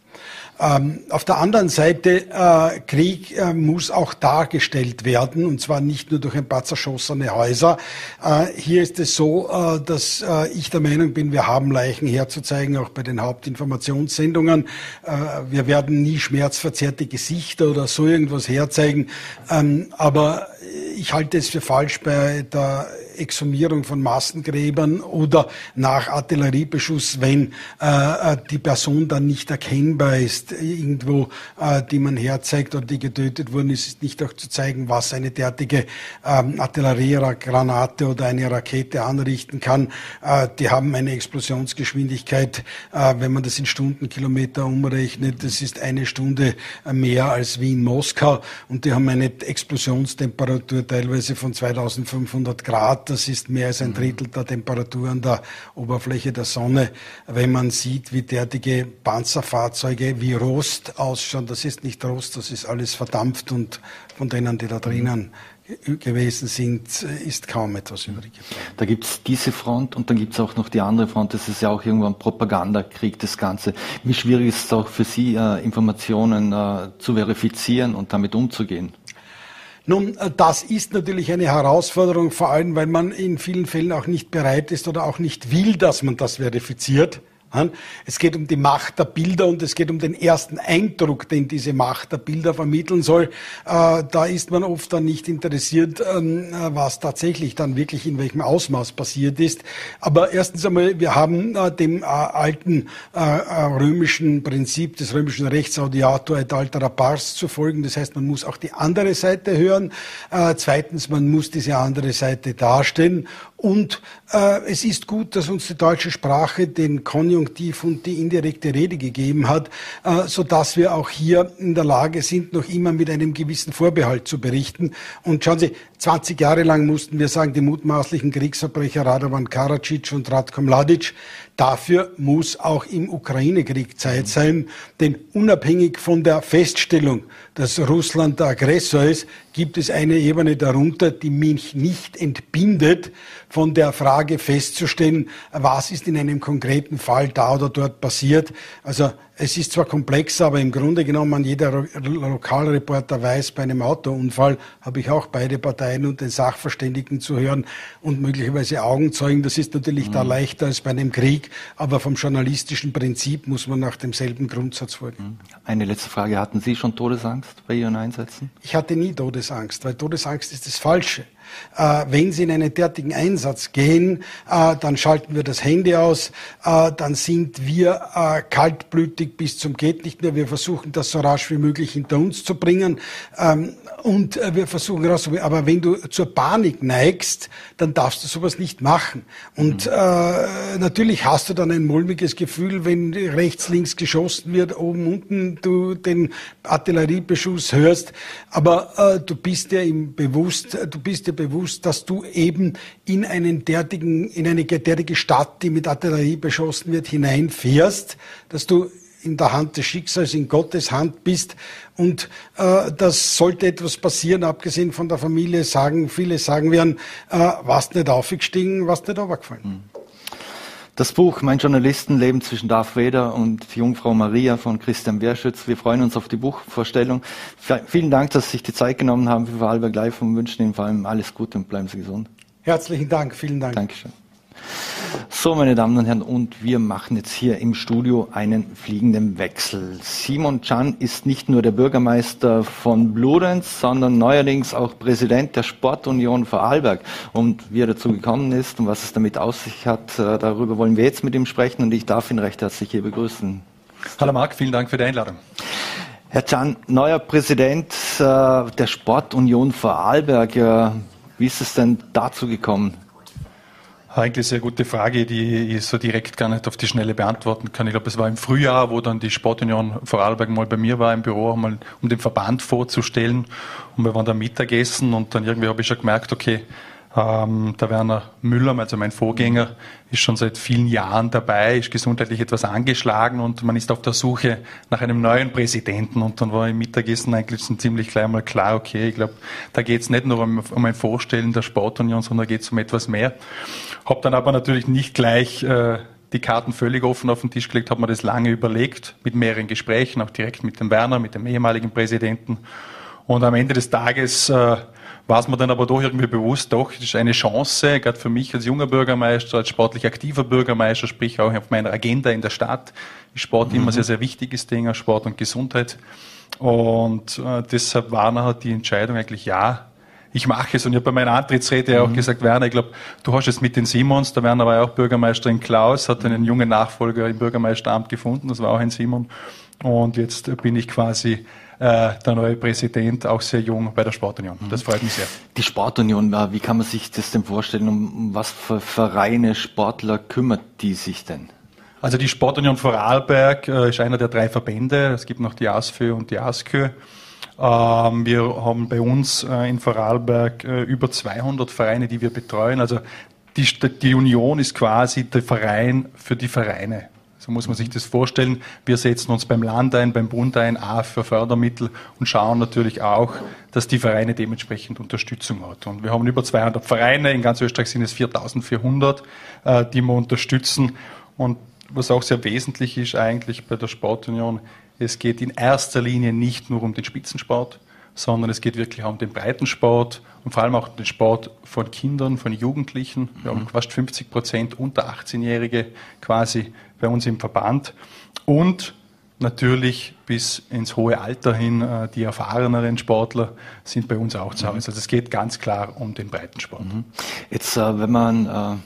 Ähm, auf der anderen Seite, äh, Krieg äh, muss auch dargestellt werden, und zwar nicht nur durch ein paar zerschossene Häuser. Äh, hier ist es so, äh, dass äh, ich der Meinung bin, wir haben Leichen herzuzeigen, auch bei den Hauptinformationssendungen. Äh, wir werden nie schmerzverzerrte Gesichter oder so irgendwas herzeigen, ähm, aber ich halte es für falsch bei der Exhumierung von Massengräbern oder nach Artilleriebeschuss, wenn äh, die Person dann nicht erkennbar ist, irgendwo, äh, die man herzeigt oder die getötet wurden, ist es nicht auch zu zeigen, was eine derartige ähm, Artilleriegranate oder eine Rakete anrichten kann. Äh, die haben eine Explosionsgeschwindigkeit, äh, wenn man das in Stundenkilometer umrechnet, das ist eine Stunde mehr als wie in Moskau und die haben eine Explosionstemperatur teilweise von 2500 Grad das ist mehr als ein Drittel der Temperatur an der Oberfläche der Sonne. Wenn man sieht, wie derartige Panzerfahrzeuge wie Rost ausschauen, das ist nicht Rost, das ist alles verdampft und von denen, die da drinnen gewesen sind, ist kaum etwas übrig. Da gibt es diese Front und dann gibt es auch noch die andere Front. Das ist ja auch irgendwo ein Propagandakrieg, das Ganze. Wie schwierig ist es auch für Sie, äh, Informationen äh, zu verifizieren und damit umzugehen? Nun, äh, das ist natürlich eine Herausforderung, vor allem weil man in vielen Fällen auch nicht bereit ist oder auch nicht will, dass man das verifiziert. Es geht um die Macht der Bilder und es geht um den ersten Eindruck, den diese Macht der Bilder vermitteln soll. Äh, da ist man oft dann nicht interessiert, ähm, was tatsächlich dann wirklich in welchem Ausmaß passiert ist. Aber erstens einmal, wir haben äh, dem äh, alten römischen Prinzip des römischen Rechts audiator et altera pars zu folgen. Das heißt, man muss auch die andere Seite hören. Zweitens, man muss diese andere Seite darstellen. Und äh, es ist gut, dass uns die deutsche Sprache den Konjunktiv und die indirekte Rede gegeben hat, äh, so dass wir auch hier in der Lage sind, noch immer mit einem gewissen Vorbehalt zu berichten. Und schauen Sie, 20 Jahre lang mussten wir sagen, die mutmaßlichen Kriegsverbrecher Radovan Karadzic und Ratko Mladic, Dafür muss auch im Ukraine-Krieg Zeit sein, denn unabhängig von der Feststellung, dass Russland der Aggressor ist, gibt es eine Ebene darunter, die mich nicht entbindet von der Frage festzustellen, was ist in einem konkreten Fall da oder dort passiert. Also es ist zwar komplexer, aber im Grunde genommen, jeder Lokalreporter weiß, bei einem Autounfall habe ich auch beide Parteien und den Sachverständigen zu hören und möglicherweise Augenzeugen. Das ist natürlich mhm. da leichter als bei einem Krieg, aber vom journalistischen Prinzip muss man nach demselben Grundsatz vorgehen. Mhm. Eine letzte Frage. Hatten Sie schon Todesangst bei Ihren Einsätzen? Ich hatte nie Todesangst, weil Todesangst ist das Falsche. Äh, wenn Sie in einen derartigen Einsatz gehen, äh, dann schalten wir das Handy aus, äh, dann sind wir kaltblütig bis zum geht nicht mehr. Wir versuchen das so rasch wie möglich hinter uns zu bringen ähm, und wir versuchen rauszubekommen. Aber wenn du zur Panik neigst, dann darfst du sowas nicht machen. Und mhm. äh, natürlich hast du dann ein mulmiges Gefühl, wenn rechts, links geschossen wird, oben, unten du den Artilleriebeschuss hörst. Aber äh, du bist ja im bewusst, du bist ja bewusst, dass du eben in einen derartigen, in eine derartige Stadt, die mit Artillerie beschossen wird, hineinfährst, dass du in der Hand des Schicksals, in Gottes Hand bist. Und äh, das sollte etwas passieren, abgesehen von der Familie, sagen, viele sagen werden, äh, warst nicht aufgestiegen, warst nicht runtergefallen. Mhm. Das Buch Mein Journalistenleben zwischen Darth Vader und Jungfrau Maria von Christian Werschütz. Wir freuen uns auf die Buchvorstellung. Vielen Dank, dass Sie sich die Zeit genommen haben für Vorarlberg Live und wünschen Ihnen vor allem alles Gute und bleiben Sie gesund. Herzlichen Dank, vielen Dank. Dankeschön. So, meine Damen und Herren, und wir machen jetzt hier im Studio einen fliegenden Wechsel. Simon Chan ist nicht nur der Bürgermeister von Bludenz, sondern neuerdings auch Präsident der Sportunion Vorarlberg. Und wie er dazu gekommen ist und was es damit aus sich hat, äh, darüber wollen wir jetzt mit ihm sprechen und ich darf ihn recht herzlich hier begrüßen. Hallo Marc, vielen Dank für die Einladung. Herr Chan, neuer Präsident äh, der Sportunion Vorarlberg. Wie ist es denn dazu gekommen? Eigentlich sehr gute Frage, die ich so direkt gar nicht auf die Schnelle beantworten kann. Ich glaube, es war im Frühjahr, wo dann die Sportunion Vorarlberg mal bei mir war im Büro, mal um den Verband vorzustellen. Und wir waren da Mittagessen und dann irgendwie habe ich schon gemerkt, okay, ähm, der Werner Müller, also mein Vorgänger, ist schon seit vielen Jahren dabei, ist gesundheitlich etwas angeschlagen und man ist auf der Suche nach einem neuen Präsidenten. Und dann war im Mittagessen eigentlich schon ziemlich gleich mal klar, okay, ich glaube, da geht es nicht nur um, um, ein Vorstellen der Sportunion, sondern da geht es um etwas mehr. Hab dann aber natürlich nicht gleich äh, die Karten völlig offen auf den Tisch gelegt, habe mir das lange überlegt, mit mehreren Gesprächen, auch direkt mit dem Werner, mit dem ehemaligen Präsidenten. Und am Ende des Tages äh, war es mir dann aber doch irgendwie bewusst, doch, es ist eine Chance, gerade für mich als junger Bürgermeister, als sportlich aktiver Bürgermeister, sprich auch auf meiner Agenda in der Stadt, ist Sport mhm. immer sehr, sehr wichtiges Ding, Sport und Gesundheit. Und äh, deshalb war nachher die Entscheidung eigentlich ja, ich mache es. Und ich habe bei meiner Antrittsrede mhm. auch gesagt, Werner, ich glaube, du hast es mit den Simons, der Werner war ja auch Bürgermeister in Klaus, hat einen jungen Nachfolger im Bürgermeisteramt gefunden, das war auch ein Simon. Und jetzt bin ich quasi äh, der neue Präsident, auch sehr jung bei der Sportunion. Das freut mich sehr. Die Sportunion, äh, wie kann man sich das denn vorstellen? Um was für Vereine, Sportler kümmert die sich denn? Also die Sportunion Vorarlberg äh, ist einer der drei Verbände. Es gibt noch die ASFÖ und die ASKÖ. Ähm, wir haben bei uns äh, in Vorarlberg äh, über 200 Vereine, die wir betreuen. Also die, die Union ist quasi der Verein für die Vereine. So muss man sich das vorstellen. Wir setzen uns beim Land ein, beim Bund ein, A für Fördermittel und schauen natürlich auch, dass die Vereine dementsprechend Unterstützung hat. Und wir haben über 200 Vereine, in ganz Österreich sind es 4400, äh, die wir unterstützen. Und was auch sehr wesentlich ist eigentlich bei der Sportunion, es geht in erster Linie nicht nur um den Spitzensport, sondern es geht wirklich auch um den Breitensport und vor allem auch den Sport von Kindern, von Jugendlichen. Wir haben fast 50 Prozent unter 18-Jährige quasi bei uns im Verband. Und natürlich bis ins hohe Alter hin, äh, die erfahreneren Sportler sind bei uns auch zu Hause. Also es geht ganz klar um den Breitensport. Mhm. Jetzt, äh, wenn man äh,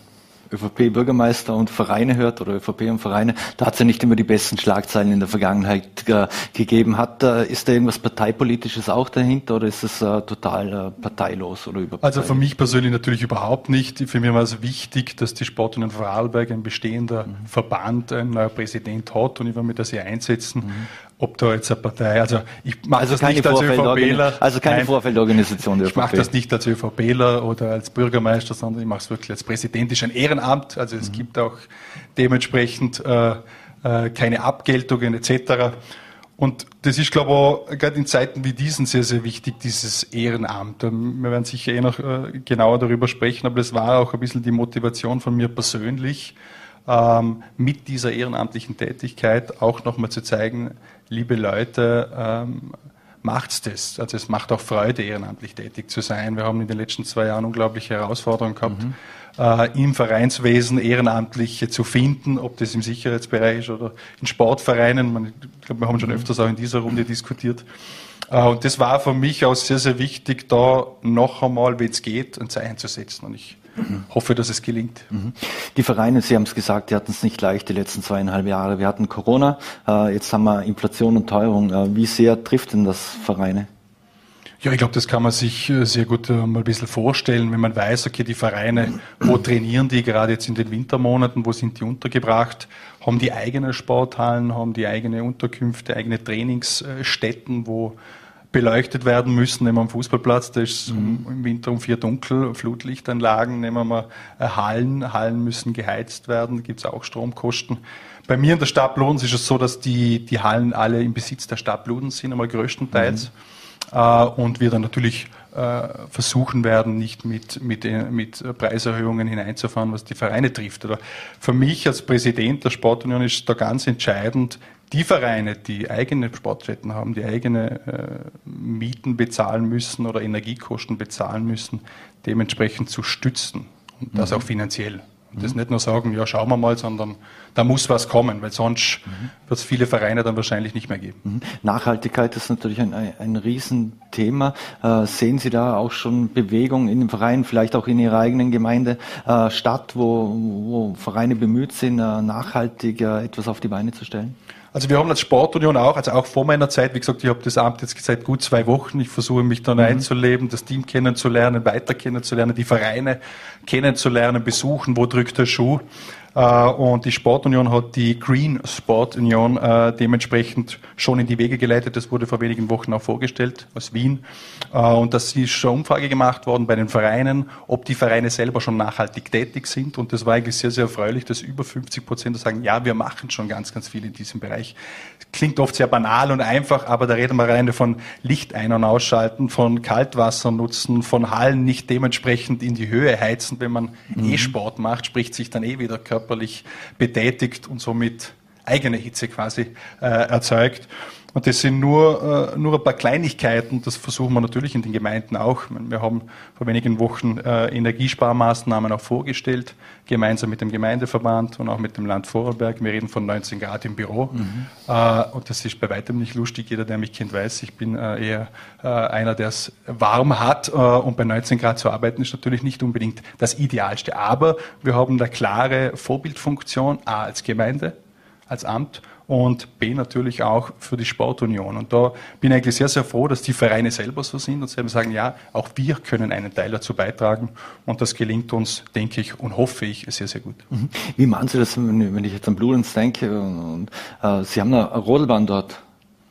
ÖVP-Bürgermeister und Vereine hört oder ÖVP und Vereine, da hat es ja nicht immer die besten Schlagzeilen in der Vergangenheit äh, gegeben. Hat, äh, ist da irgendwas Parteipolitisches auch dahinter oder ist es äh, total äh, parteilos oder über Also für mich persönlich natürlich überhaupt nicht. Für mich war es wichtig, dass die Sportunion Vorarlberg, ein bestehender mhm. Verband, ein neuer Präsident hat und ich will mich da sehr einsetzen. Mhm ob da jetzt eine Partei, also ich mache also das nicht als ÖVPler. Also keine Nein, Vorfeldorganisation der Ich mache das nicht als ÖVPler oder als Bürgermeister, sondern ich mache es wirklich als Präsident. Ist ein Ehrenamt, also es mhm. gibt auch dementsprechend äh, äh, keine Abgeltungen etc. Und das ist, glaube ich, gerade in Zeiten wie diesen sehr, sehr wichtig, dieses Ehrenamt. Wir werden sicher eh noch äh, genauer darüber sprechen, aber das war auch ein bisschen die Motivation von mir persönlich, ähm, mit dieser ehrenamtlichen Tätigkeit auch nochmal zu zeigen, liebe Leute, ähm, macht's das. Also es macht auch Freude, ehrenamtlich tätig zu sein. Wir haben in den letzten zwei Jahren unglaubliche Herausforderungen gehabt, mhm. äh, im Vereinswesen Ehrenamtliche zu finden, ob das im Sicherheitsbereich ist oder in Sportvereinen. Man, ich glaube, wir haben schon mhm. öfters auch in dieser Runde diskutiert. Äh, und das war für mich auch sehr, sehr wichtig, da noch einmal, wenn es geht, ein Zeichen zu setzen. Und ich Mhm. hoffe, dass es gelingt. Mhm. Die Vereine, Sie haben es gesagt, die hatten es nicht leicht die letzten zweieinhalb Jahre. Wir hatten Corona, äh, jetzt haben wir Inflation und Teuerung. Äh, wie sehr trifft denn das Vereine? Ja, ich glaube, das kann man sich äh, sehr gut mal ein bisschen vorstellen, wenn man weiß, okay, die Vereine, wo trainieren die gerade jetzt in den Wintermonaten, wo sind die untergebracht, haben die eigene Sporthallen, haben die eigene Unterkünfte, eigene Trainingsstätten, wo beleuchtet werden müssen. Nehmen wir am Fußballplatz, da ist mhm. im Winter um vier dunkel, Flutlichtanlagen, nehmen wir mal äh, Hallen, Hallen müssen geheizt werden, da gibt es auch Stromkosten. Bei mir in der Stadt Bludenz ist es so, dass die, die Hallen alle im Besitz der Stadt Bludenz sind, einmal größtenteils. Mhm. Äh, und wir dann natürlich äh, versuchen werden, nicht mit, mit, äh, mit Preiserhöhungen hineinzufahren, was die Vereine trifft. Oder für mich als Präsident der Sportunion ist da ganz entscheidend, die Vereine, die eigene Sportstätten haben, die eigene äh, Mieten bezahlen müssen oder Energiekosten bezahlen müssen, dementsprechend zu stützen und das mhm. auch finanziell. Und das mhm. nicht nur sagen, ja, schauen wir mal, sondern da muss was kommen, weil sonst mhm. wird es viele Vereine dann wahrscheinlich nicht mehr geben. Mhm. Nachhaltigkeit ist natürlich ein, ein, ein Riesenthema. Äh, sehen Sie da auch schon Bewegung in den Vereinen, vielleicht auch in Ihrer eigenen Gemeinde äh, statt, wo, wo Vereine bemüht sind, äh, nachhaltig äh, etwas auf die Beine zu stellen? Also wir haben als Sportunion auch, also auch vor meiner Zeit, wie gesagt, ich habe das Amt jetzt seit gut zwei Wochen. Ich versuche mich dann mhm. einzuleben, das Team kennenzulernen, weiter kennenzulernen, die Vereine kennenzulernen, besuchen, wo drückt der Schuh. Äh, und die Sportunion hat die Green Sport Union äh, dementsprechend schon in die Wege geleitet. Das wurde vor wenigen Wochen auch vorgestellt aus Wien. Äh, und das ist schon Umfrage gemacht worden bei den Vereinen, ob die Vereine selber schon nachhaltig tätig sind. Und das war eigentlich sehr, sehr erfreulich, dass über 50 Prozent sagen, ja, wir machen schon ganz, ganz viel in diesem Bereich. Klingt oft sehr banal und einfach, aber da reden wir alleine von Licht ein- und ausschalten, von Kaltwasser nutzen, von Hallen nicht dementsprechend in die Höhe heizen, wenn man mhm. E-Sport macht, spricht sich dann eh wieder Körper körperlich betätigt und somit eigene Hitze quasi äh, erzeugt. Und das sind nur, äh, nur ein paar Kleinigkeiten, das versuchen wir natürlich in den Gemeinden auch. Wir haben vor wenigen Wochen äh, Energiesparmaßnahmen auch vorgestellt, gemeinsam mit dem Gemeindeverband und auch mit dem Land Vorarlberg. Wir reden von 19 Grad im Büro. Mhm. Äh, und das ist bei weitem nicht lustig. Jeder, der mich kennt, weiß, ich bin eher einer, der es warm hat. Und bei 19 Grad zu arbeiten ist natürlich nicht unbedingt das Idealste. Aber wir haben eine klare Vorbildfunktion, A als Gemeinde, als Amt und B natürlich auch für die Sportunion. Und da bin ich eigentlich sehr, sehr froh, dass die Vereine selber so sind und selber sagen, ja, auch wir können einen Teil dazu beitragen und das gelingt uns, denke ich und hoffe ich, sehr, sehr gut. Mhm. Wie machen Sie das, wenn ich jetzt an Bludenz denke und, äh, Sie haben eine Rodelbahn dort?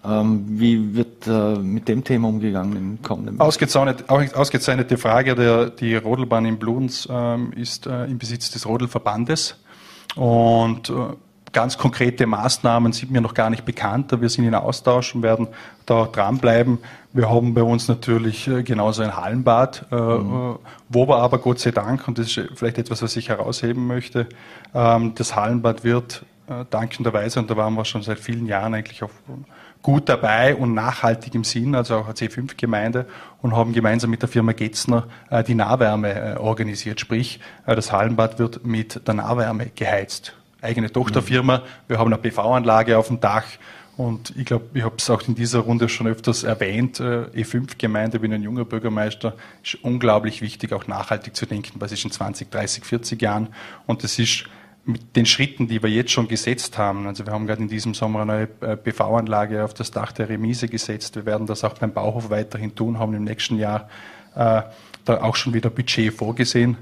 Ähm, wie wird äh, mit dem Thema umgegangen im kommenden Jahr? Ausgezeichnet, ausgezeichnete Frage. Der, die Rodelbahn in Bludenz ähm, ist äh, im Besitz des Rodelverbandes und äh, ganz konkrete Maßnahmen sind mir noch gar nicht bekannt. Wir sind in Austausch und werden da dranbleiben. Wir haben bei uns natürlich äh, genauso ein Hallenbad, äh, mhm. wo wir aber Gott sei Dank, und das ist vielleicht etwas, was ich herausheben möchte, ähm, das Hallenbad wird äh, dankenderweise, und da waren wir schon seit vielen Jahren eigentlich auch gut dabei und nachhaltig im Sinn, also auch als C5-Gemeinde und haben gemeinsam mit der Firma Getzner die Nahwärme organisiert. Sprich, das Hallenbad wird mit der Nahwärme geheizt eigene Tochterfirma. Wir haben eine PV-Anlage auf dem Dach. Und ich glaube, ich habe es auch in dieser Runde schon öfters erwähnt, äh, E5-Gemeinde, bin ein junger Bürgermeister, ist unglaublich wichtig, auch nachhaltig zu denken, was ist in 20, 30, 40 Jahren. Und das ist mit den Schritten, die wir jetzt schon gesetzt haben, also wir haben gerade in diesem Sommer eine neue äh, PV-Anlage auf das Dach der Remise gesetzt, wir werden das auch beim Bauhof weiterhin tun, haben im nächsten Jahr äh, da auch schon wieder Budget vorgesehen.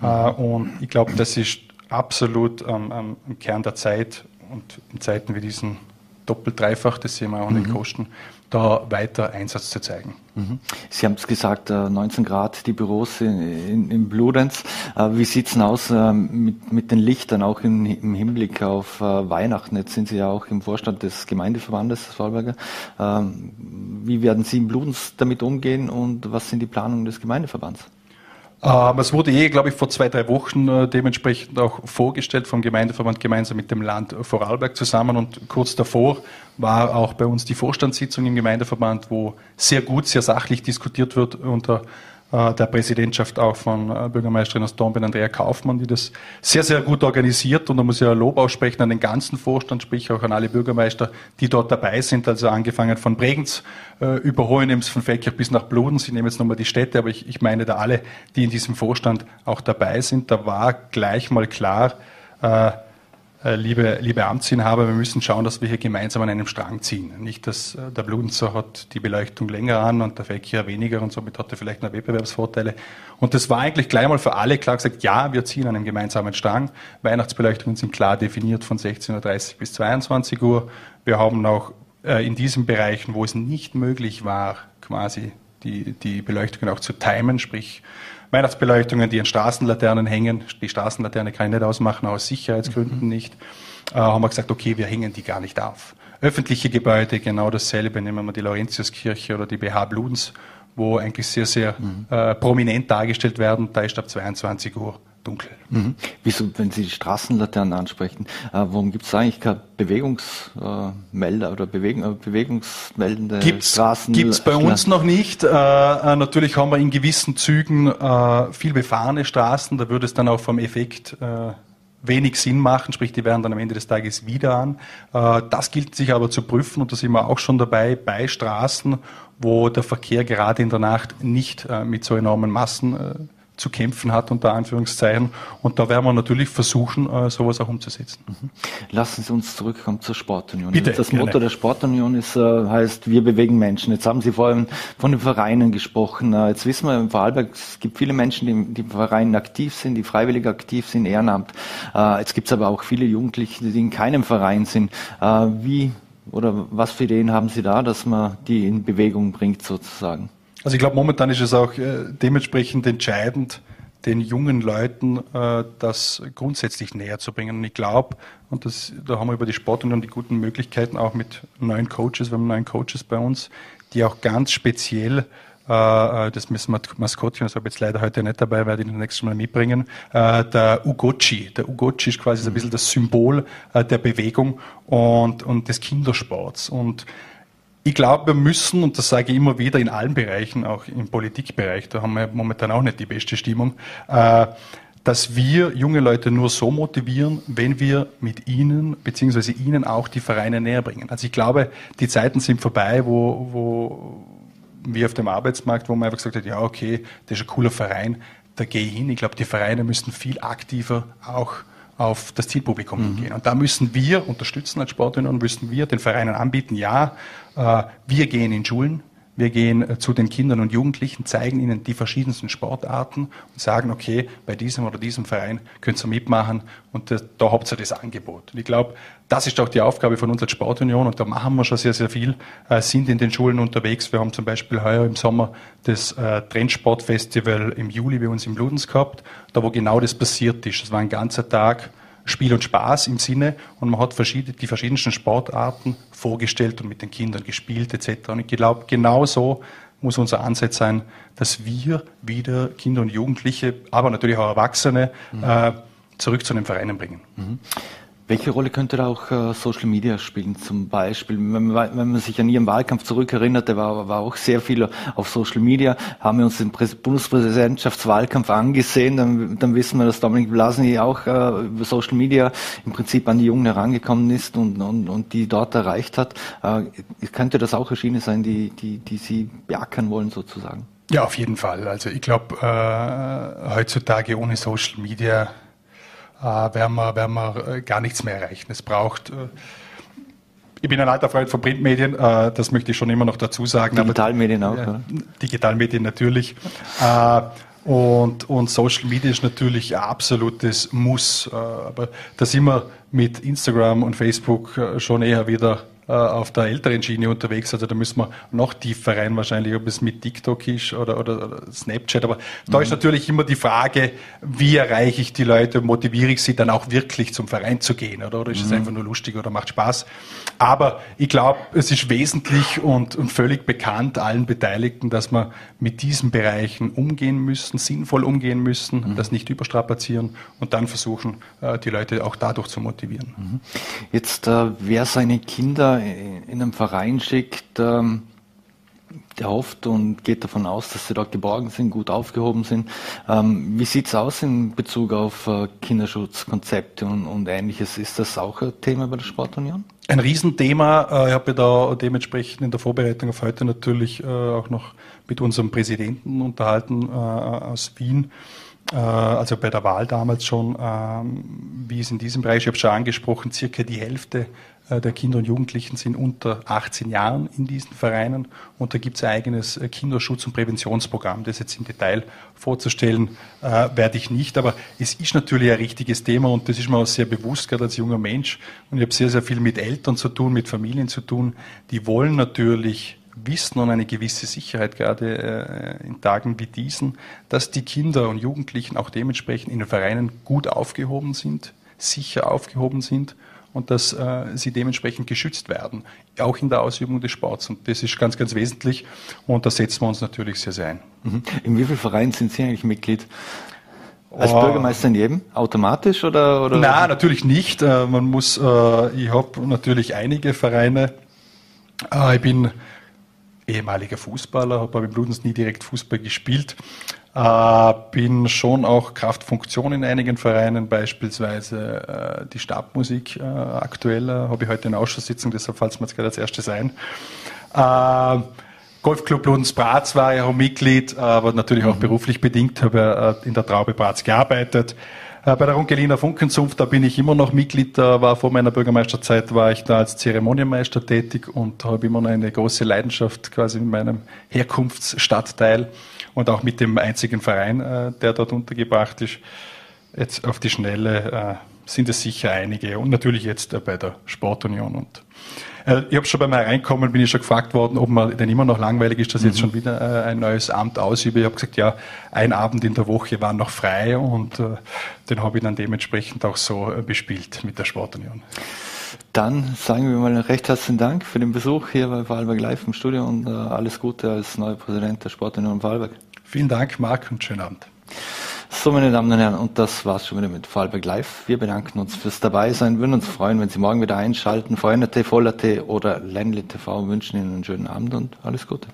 Äh, und ich glaube, das ist absolut ähm, am Kern der Zeit und in Zeiten wie diesen doppelt, dreifach, das sehen wir auch an den mhm. Kosten, da weiter Einsatz zu zeigen. Mhm. Sie haben es gesagt, 19 äh, Grad die Büros in, in, in Bludenz. Äh, wie sieht es aus äh, mit, mit den Lichtern, auch im, im Hinblick auf Weihnachten? Jetzt sind Sie ja auch im Vorstand des Gemeindeverbandes Vorarlberger. Ähm, wie werden Sie in Bludenz damit umgehen und was sind die Planungen des Gemeindeverbands? Ähm, es wurde eh, glaube ich, vor zwei, drei Wochen äh, dementsprechend auch vorgestellt vom Gemeindeverband gemeinsam mit dem Land Vorarlberg zusammen. Und kurz davor war auch bei uns die Vorstandssitzung im Gemeindeverband, wo sehr gut, sehr sachlich diskutiert wird unter der Präsidentschaft auch von äh, Bürgermeisterin aus Dornbirn, Andrea Kaufmann, die das sehr, sehr gut organisiert. Und da muss ich ja Lob aussprechen an den ganzen Vorstand, sprich auch an alle Bürgermeister, die dort dabei sind. Also angefangen von Bregenz äh, über Hohenems, von Feldkirch bis nach Bluden. Sie nehmen jetzt nochmal die Städte, aber ich, ich meine da alle, die in diesem Vorstand auch dabei sind. Da war gleich mal klar, äh, äh, liebe, liebe Amtsinhaber, wir müssen schauen, dass wir hier gemeinsam an einem Strang ziehen. Nicht, dass äh, der Bludenzer hat die Beleuchtung länger an und der Verkehr weniger und somit hat er vielleicht noch Wettbewerbsvorteile. Und das war eigentlich gleich mal für alle klar gesagt, ja, wir ziehen an einem gemeinsamen Strang. Weihnachtsbeleuchtungen sind klar definiert von 16.30 Uhr bis 22 Uhr. Wir haben auch äh, in diesen Bereichen, wo es nicht möglich war, quasi die, die Beleuchtungen auch zu timen, sprich Weihnachtsbeleuchtungen, die an Straßenlaternen hängen. Die Straßenlaterne kann ich nicht ausmachen, aus Sicherheitsgründen mhm. nicht. Äh, haben wir gesagt, okay, wir hängen die gar nicht auf. Öffentliche Gebäude, genau dasselbe. Nehmen wir die Laurentiuskirche oder die BH Bludens, wo eigentlich sehr, sehr mhm. äh, prominent dargestellt werden. Da ist ab 22 Uhr dunkel. Mhm. Wieso, wenn Sie die Straßenlaternen ansprechen, äh, warum gibt es eigentlich keine Bewegungsmelder äh, oder Bewegen, äh, bewegungsmeldende gibt's, Straßen? Gibt es bei uns noch nicht. Äh, äh, natürlich haben wir in gewissen Zügen äh, viel befahrene Straßen, da würde es dann auch vom Effekt wenig Sinn machen, sprich, die werden dann am Ende des Tages wieder an. Das gilt sich aber zu prüfen und da sind wir auch schon dabei, bei Straßen, wo der Verkehr gerade in der Nacht nicht mit so enormen Massen zu kämpfen hat, unter Anführungszeichen. Und da werden wir natürlich versuchen, äh, sowas auch umzusetzen. Mhm. Lassen Sie uns zurückkommen zur Sportunion. Bitte, das gerne. Motto der Sportunion ist, äh, heißt, wir bewegen Menschen. Jetzt haben Sie vorhin von den Vereinen gesprochen. Äh, jetzt wissen wir im Vorarlberg, es gibt viele Menschen, die, die im Verein aktiv sind, die freiwillig aktiv sind, Ehrenamt. Jetzt gibt es aber auch viele Jugendliche, die in keinem Verein sind. Wie oder was für Ideen haben Sie da, dass man die in Bewegung bringt sozusagen? Also ich glaube, momentan ist es auch äh, dementsprechend entscheidend, den jungen Leuten äh, das grundsätzlich näher zu bringen. Und ich glaube, und das, da haben wir über die Sportunion die guten Möglichkeiten, auch mit neuen Coaches, wir haben neuen Coaches bei uns, die auch ganz speziell äh, das Maskottchen, das habe ich jetzt leider heute nicht dabei, werde ich das nächste Mal mitbringen, der Ugochi. Der Ugochi ist quasi mhm. ein bisschen das Symbol der Bewegung und, und des Kindersports. Und ich glaube, wir müssen, und das sage ich immer wieder in allen Bereichen, auch im Politikbereich, da haben wir momentan auch nicht die beste Stimmung, äh, dass wir junge Leute nur so motivieren, wenn wir mit ihnen beziehungsweise ihnen auch die Vereine näher bringen. Also ich glaube, die Zeiten sind vorbei, wo, wo wir auf dem Arbeitsmarkt, wo man einfach gesagt hat, ja okay, das ist ein cooler Verein, da gehe ich hin. Ich glaube, die Vereine müssen viel aktiver auch auf das Zielpublikum mhm. hingehen. Und da müssen wir unterstützen als Sportunion, müssen wir den Vereinen anbieten, ja, äh, wir gehen in Schulen, wir gehen äh, zu den Kindern und Jugendlichen, zeigen ihnen die verschiedensten Sportarten und sagen, okay, bei diesem oder diesem Verein könnt ihr mitmachen und da, da habt ihr das Angebot. Ich glaube, das ist auch die Aufgabe von uns als Sportunion und da machen wir schon sehr, sehr viel, äh, sind in den Schulen unterwegs. Wir haben zum Beispiel heuer im Sommer das äh, Trendsportfestival im Juli bei uns in Bludens gehabt, da wo genau das passiert ist. Das war ein ganzer Tag Spiel und Spaß im Sinne und man hat verschiedene, die verschiedensten Sportarten vorgestellt und mit den Kindern gespielt etc. Und ich glaube, genau so muss unser Ansatz sein, dass wir wieder Kinder und Jugendliche, aber natürlich auch Erwachsene mhm. äh, zurück zu den Vereinen bringen. Mhm. Welche Rolle könnte da auch äh, Social Media spielen? Zum Beispiel, wenn man, sich an Ihren Wahlkampf zurückerinnert, der war, war auch sehr viel auf Social Media. Haben wir uns den Präs Bundespräsidentschaftswahlkampf angesehen, dann, dann wissen wir, dass Dominik Blasny auch äh, über Social Media im Prinzip an die Jungen herangekommen ist und, und, und die dort erreicht hat. Äh, könnte das auch erschienen sein, die, die, die Sie beackern wollen sozusagen? Ja, auf jeden Fall. Also ich glaube, heutzutage ohne Social Media werden, wir, werden wir äh, gar nichts mehr erreichen. Es braucht äh, ich bin ein alter Freund von Printmedien, das möchte ich schon immer noch dazu sagen. Digitalmedien auch, oder? Digitalmedien natürlich. Und, und Social Media ist natürlich ein absolutes Muss. Aber da sind wir mit Instagram und Facebook schon eher wieder äh, auf der älteren Schiene unterwegs. Also da müssen wir noch tiefer rein wahrscheinlich, ob es mit TikTok ist oder, oder, oder Snapchat. Aber da ist mhm. natürlich immer die Frage, wie erreiche ich die Leute, motiviere ich sie dann auch wirklich zum Verein zu gehen oder, oder ist es mhm. einfach nur lustig oder macht Spaß. Aber ich glaube, es ist wesentlich und, und völlig bekannt allen Beteiligten, dass wir mit diesen Bereichen umgehen müssen, sinnvoll umgehen müssen, mhm. das nicht überstrapazieren und dann versuchen, äh, die Leute auch dadurch zu motivieren. Mhm. Jetzt, äh, wer seine Kinder in einem Verein schickt, ähm, der hofft und geht davon aus, dass sie dort geborgen sind, gut aufgehoben sind. Ähm, wie sieht es aus in Bezug auf äh, Kinderschutzkonzepte und, und, ähnliches? Ist das auch ein Thema bei der Sportunion? Ein Riesenthema. Äh, ich habe da dementsprechend in der Vorbereitung auf heute natürlich äh, auch noch mit unserem Präsidenten unterhalten äh, aus Wien äh, also bei der Wahl damals schon, ähm, wie es in diesem Bereich, ich habe schon angesprochen, circa die Hälfte der Kinder und Jugendlichen sind unter 18 Jahren in diesen Vereinen und da gibt es ein eigenes äh, Kinderschutz- und Präventionsprogramm. Das jetzt im Detail vorzustellen, äh, werde ich nicht, aber es ist natürlich ein richtiges Thema und das ist mir auch sehr bewusst, gerade als junger Mensch. Und ich habe sehr, sehr viel mit Eltern zu tun, mit Familien zu tun. Die wollen natürlich wissen und eine gewisse Sicherheit, gerade äh, in Tagen wie diesen, dass die Kinder und Jugendlichen auch dementsprechend in den Vereinen gut aufgehoben sind, sicher aufgehoben sind und dass äh, sie dementsprechend geschützt werden, auch in der Ausübung des Sports. Und das ist ganz, ganz wesentlich und da setzen wir uns natürlich sehr, sehr ein. Mhm. In wie vielen Vereinen sind Sie eigentlich Mitglied? Als oh. Bürgermeister in jedem? Automatisch oder? oder? Nein, natürlich nicht. Äh, man muss, äh, ich habe natürlich einige Vereine. Äh, ich bin ehemaliger Fußballer, habe aber im Blutens nie direkt Fußball gespielt. Äh, bin schon auch Kraftfunktion in einigen Vereinen, beispielsweise äh, die Stabmusik äh, aktuell, äh, habe ich heute in Ausschusssitzung, deshalb fällt es mir jetzt gerade als erstes ein. Äh, Golfclub Ludens Bratz war ja auch Mitglied, aber natürlich auch mhm. beruflich bedingt, habe äh, in der Traube Bratz gearbeitet. Äh, bei der Runkeliner Funkenzunft, da bin ich immer noch Mitglied, da war vor meiner Bürgermeisterzeit, war ich da als Zeremonienmeister tätig und habe immer noch eine große Leidenschaft quasi in meinem Herkunftsstadtteil und auch mit dem einzigen Verein, äh, der dort untergebracht ist. Jetzt auf die Schnelle äh, sind es sicher einige und natürlich jetzt bei der Sportunion und ich habe schon beim Hereinkommen, bin ich schon gefragt worden, ob man denn immer noch langweilig ist, dass ich jetzt mhm. schon wieder äh, ein neues Amt ausübe. Ich habe gesagt, ja, ein Abend in der Woche war noch frei und äh, den habe ich dann dementsprechend auch so bespielt mit der Sportunion. Dann sagen wir mal recht herzlichen Dank für den Besuch hier bei Vorarlberg Live im Studio und alles Gute als neuer Präsident der Sportunion Vorarlberg. Vielen Dank, Marc, und schönen Abend. So, meine Damen und Herren, und das war's schon wieder mit Vorarlberg Live. Wir bedanken uns fürs dabei Dabeisein, würden uns freuen, wenn Sie morgen wieder einschalten. VNT, VollAT oder Ländle TV wünschen Ihnen einen schönen Abend und alles Gute.